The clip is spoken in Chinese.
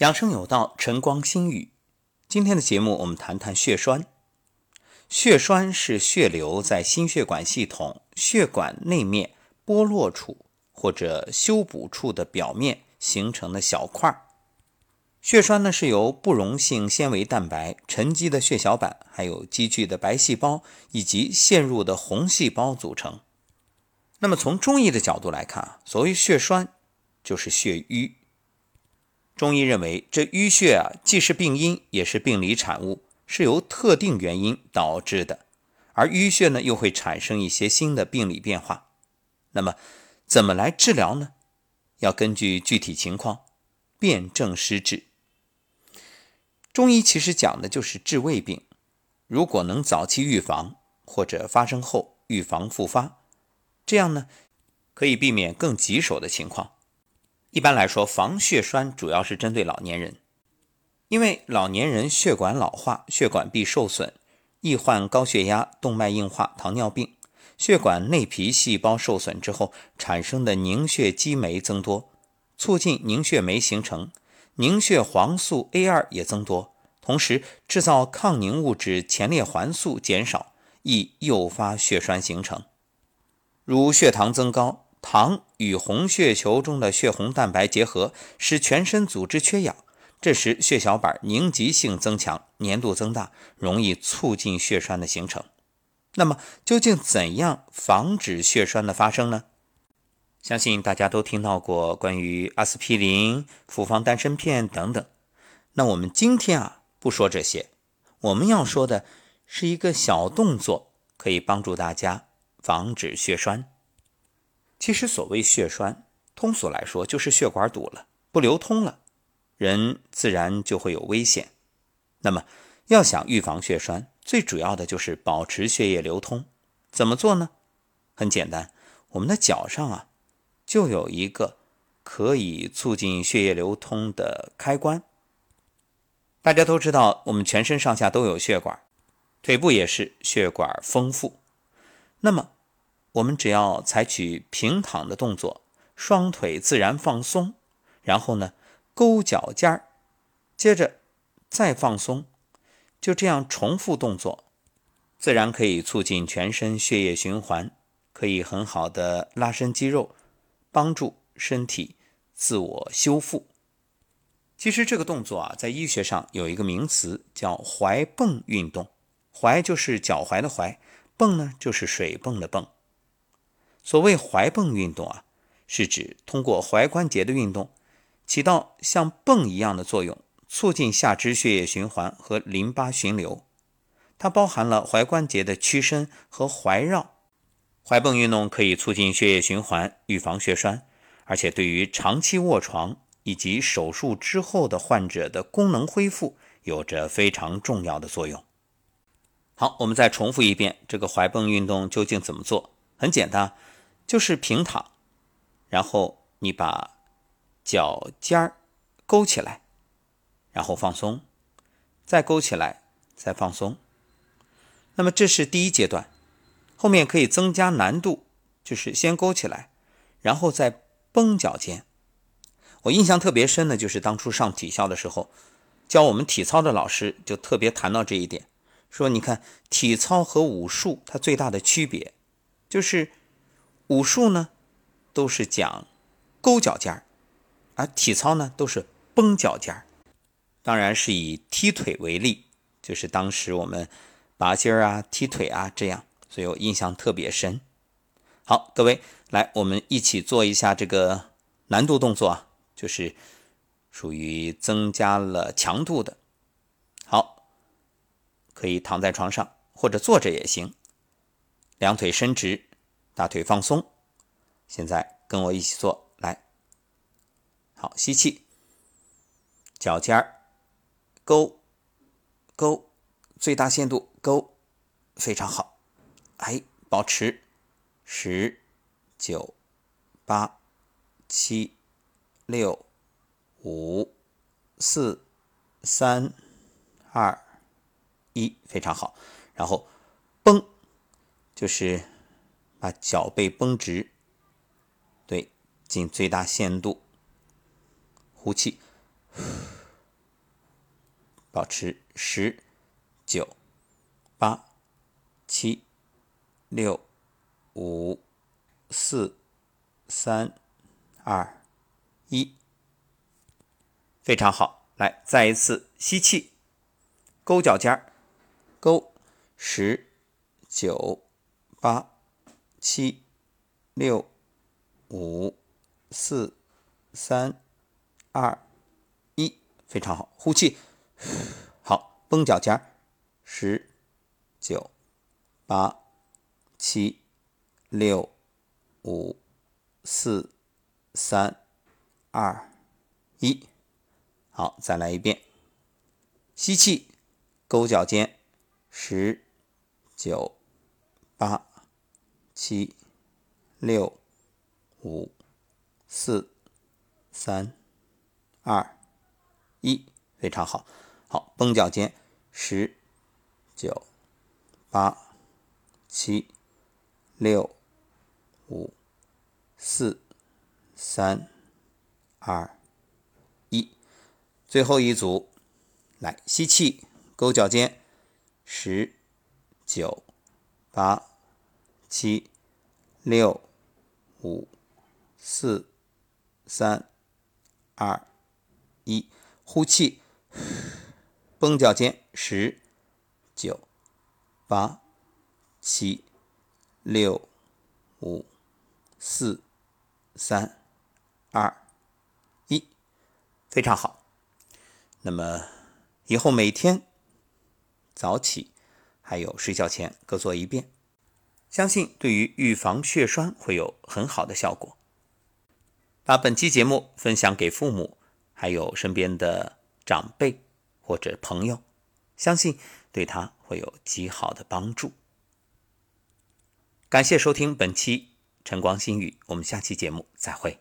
养生有道，晨光心语。今天的节目，我们谈谈血栓。血栓是血流在心血管系统血管内面剥落处或者修补处的表面形成的小块。血栓呢，是由不溶性纤维蛋白、沉积的血小板，还有积聚的白细胞以及陷入的红细胞组成。那么从中医的角度来看，所谓血栓就是血瘀。中医认为，这淤血啊，既是病因，也是病理产物，是由特定原因导致的。而淤血呢，又会产生一些新的病理变化。那么，怎么来治疗呢？要根据具体情况，辨证施治。中医其实讲的就是治胃病，如果能早期预防，或者发生后预防复发，这样呢，可以避免更棘手的情况。一般来说，防血栓主要是针对老年人，因为老年人血管老化、血管壁受损，易患高血压、动脉硬化、糖尿病。血管内皮细胞受损之后产生的凝血激酶增多，促进凝血酶形成，凝血黄素 A2 也增多，同时制造抗凝物质前列环素减少，易诱发血栓形成。如血糖增高。糖与红血球中的血红蛋白结合，使全身组织缺氧，这时血小板凝集性增强，粘度增大，容易促进血栓的形成。那么，究竟怎样防止血栓的发生呢？相信大家都听到过关于阿司匹林、复方丹参片等等。那我们今天啊，不说这些，我们要说的是一个小动作，可以帮助大家防止血栓。其实，所谓血栓，通俗来说就是血管堵了，不流通了，人自然就会有危险。那么，要想预防血栓，最主要的就是保持血液流通。怎么做呢？很简单，我们的脚上啊，就有一个可以促进血液流通的开关。大家都知道，我们全身上下都有血管，腿部也是血管丰富。那么，我们只要采取平躺的动作，双腿自然放松，然后呢，勾脚尖儿，接着再放松，就这样重复动作，自然可以促进全身血液循环，可以很好的拉伸肌肉，帮助身体自我修复。其实这个动作啊，在医学上有一个名词叫踝泵运动，踝就是脚踝的踝，泵呢就是水泵的泵。所谓踝泵运动啊，是指通过踝关节的运动，起到像泵一样的作用，促进下肢血液循环和淋巴循流。它包含了踝关节的屈伸和踝绕。踝泵运动可以促进血液循环，预防血栓，而且对于长期卧床以及手术之后的患者的功能恢复有着非常重要的作用。好，我们再重复一遍，这个踝泵运动究竟怎么做？很简单。就是平躺，然后你把脚尖儿勾起来，然后放松，再勾起来，再放松。那么这是第一阶段，后面可以增加难度，就是先勾起来，然后再绷脚尖。我印象特别深的就是当初上体校的时候，教我们体操的老师就特别谈到这一点，说你看体操和武术它最大的区别就是。武术呢，都是讲勾脚尖儿，而体操呢都是绷脚尖儿。当然是以踢腿为例，就是当时我们拔筋儿啊、踢腿啊这样，所以我印象特别深。好，各位来，我们一起做一下这个难度动作啊，就是属于增加了强度的。好，可以躺在床上或者坐着也行，两腿伸直。大腿放松，现在跟我一起做，来，好，吸气，脚尖儿勾勾，最大限度勾，非常好，哎，保持，十、九、八、七、六、五、四、三、二、一，非常好，然后绷，就是。把脚背绷直，对，尽最大限度呼气，保持十、九、八、七、六、五、四、三、二、一，非常好。来，再一次吸气，勾脚尖儿，勾十、九、八、七、六、五、四、三、二、一，非常好。呼气。好，绷脚尖儿，十、九、八、七、六、五、四、三、二、一。好，再来一遍。吸气，勾脚尖，十、九、八、七、六、五、四、三、二、一，非常好。好，绷脚尖，十、九、八、七、六、五、四、三、二、一。最后一组，来吸气，勾脚尖，十、九、八、七、六、五、四、三、二、一，呼气。绷脚尖，十、九、八、七、六、五、四、三、二、一，非常好。那么以后每天早起还有睡觉前各做一遍，相信对于预防血栓会有很好的效果。把本期节目分享给父母，还有身边的长辈。或者朋友，相信对他会有极好的帮助。感谢收听本期晨光心语，我们下期节目再会。